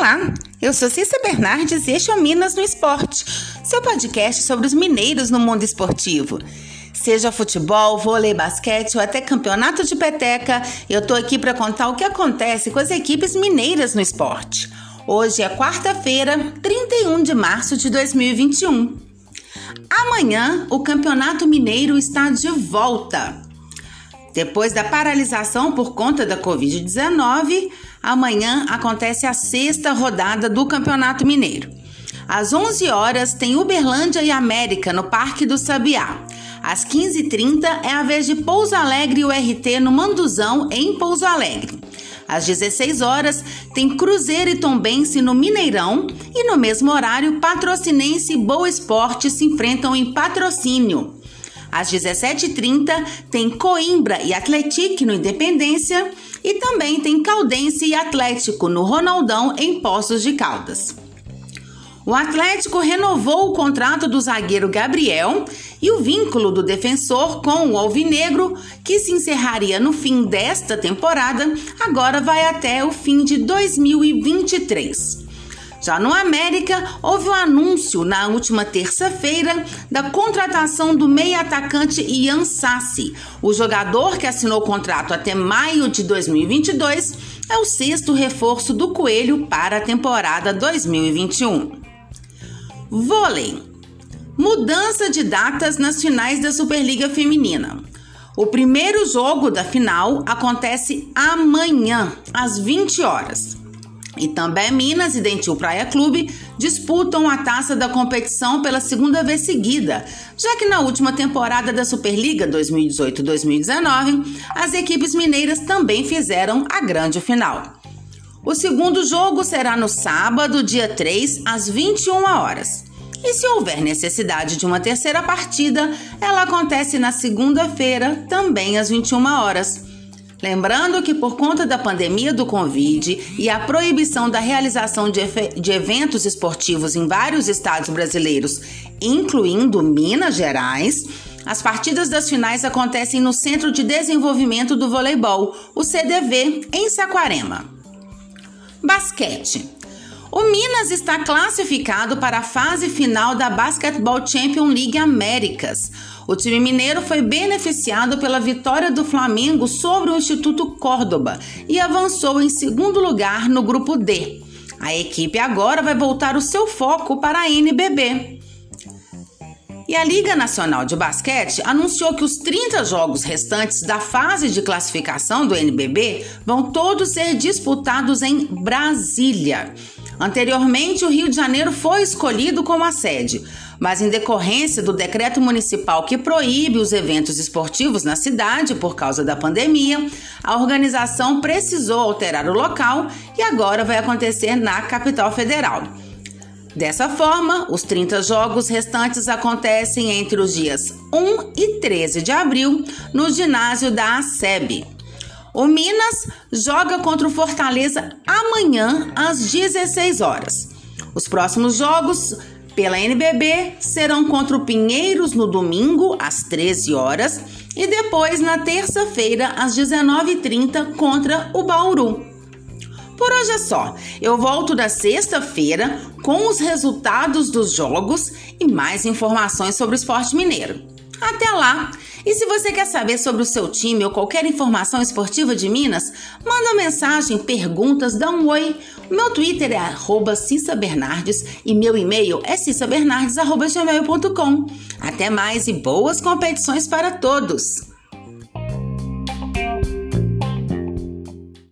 Olá, eu sou Cissa Bernardes e este é o Minas no Esporte, seu podcast sobre os mineiros no mundo esportivo. Seja futebol, vôlei, basquete ou até campeonato de peteca, eu tô aqui para contar o que acontece com as equipes mineiras no esporte. Hoje é quarta-feira, 31 de março de 2021. Amanhã, o Campeonato Mineiro está de volta. Depois da paralisação por conta da Covid-19, amanhã acontece a sexta rodada do Campeonato Mineiro. Às 11 horas tem Uberlândia e América no Parque do Sabiá. Às 15h30 é a vez de Pouso Alegre e o RT no Manduzão, em Pouso Alegre. Às 16 horas tem Cruzeiro e Tombense no Mineirão e no mesmo horário Patrocinense e Boa Esporte se enfrentam em patrocínio. Às 17h30 tem Coimbra e Atlético no Independência e também tem Caldense e Atlético no Ronaldão em Poços de Caldas. O Atlético renovou o contrato do zagueiro Gabriel e o vínculo do defensor com o Alvinegro, que se encerraria no fim desta temporada, agora vai até o fim de 2023. Já no América, houve o um anúncio na última terça-feira da contratação do meio-atacante Ian Sassi. O jogador que assinou o contrato até maio de 2022 é o sexto reforço do Coelho para a temporada 2021. Vôlei. Mudança de datas nas finais da Superliga Feminina. O primeiro jogo da final acontece amanhã, às 20 horas. Também Minas e Dentil Praia Clube disputam a taça da competição pela segunda vez seguida, já que na última temporada da Superliga 2018-2019, as equipes mineiras também fizeram a grande final. O segundo jogo será no sábado, dia 3, às 21 horas. E se houver necessidade de uma terceira partida, ela acontece na segunda-feira, também às 21 horas. Lembrando que, por conta da pandemia do Covid e a proibição da realização de, de, eventos esportivos em vários estados brasileiros, incluindo Minas Gerais, as partidas das finais acontecem no Centro de Desenvolvimento do Voleibol, o CDV, em Saquarema. Basquete. O Minas está classificado para a fase final da Basketball Champion League Américas. O time mineiro foi beneficiado pela vitória do Flamengo sobre o Instituto Córdoba e avançou em segundo lugar no grupo D. A equipe agora vai voltar o seu foco para a NBB. E a Liga Nacional de Basquete anunciou que os 30 jogos restantes da fase de classificação do NBB vão todos ser disputados em Brasília. Anteriormente, o Rio de Janeiro foi escolhido como a sede, mas em decorrência do decreto municipal que proíbe os eventos esportivos na cidade por causa da pandemia, a organização precisou alterar o local e agora vai acontecer na capital federal. Dessa forma, os 30 jogos restantes acontecem entre os dias 1 e 13 de abril no ginásio da ASEB. O Minas joga contra o Fortaleza amanhã às 16 horas. Os próximos jogos pela NBB serão contra o Pinheiros no domingo às 13 horas e depois na terça-feira às 19h30 contra o Bauru. Por hoje é só. Eu volto da sexta-feira com os resultados dos jogos e mais informações sobre o esporte mineiro. Até lá! E se você quer saber sobre o seu time ou qualquer informação esportiva de Minas, manda mensagem, perguntas, dá um oi. Meu Twitter é arroba e meu e-mail é cissabernardes.gmail.com. Até mais e boas competições para todos!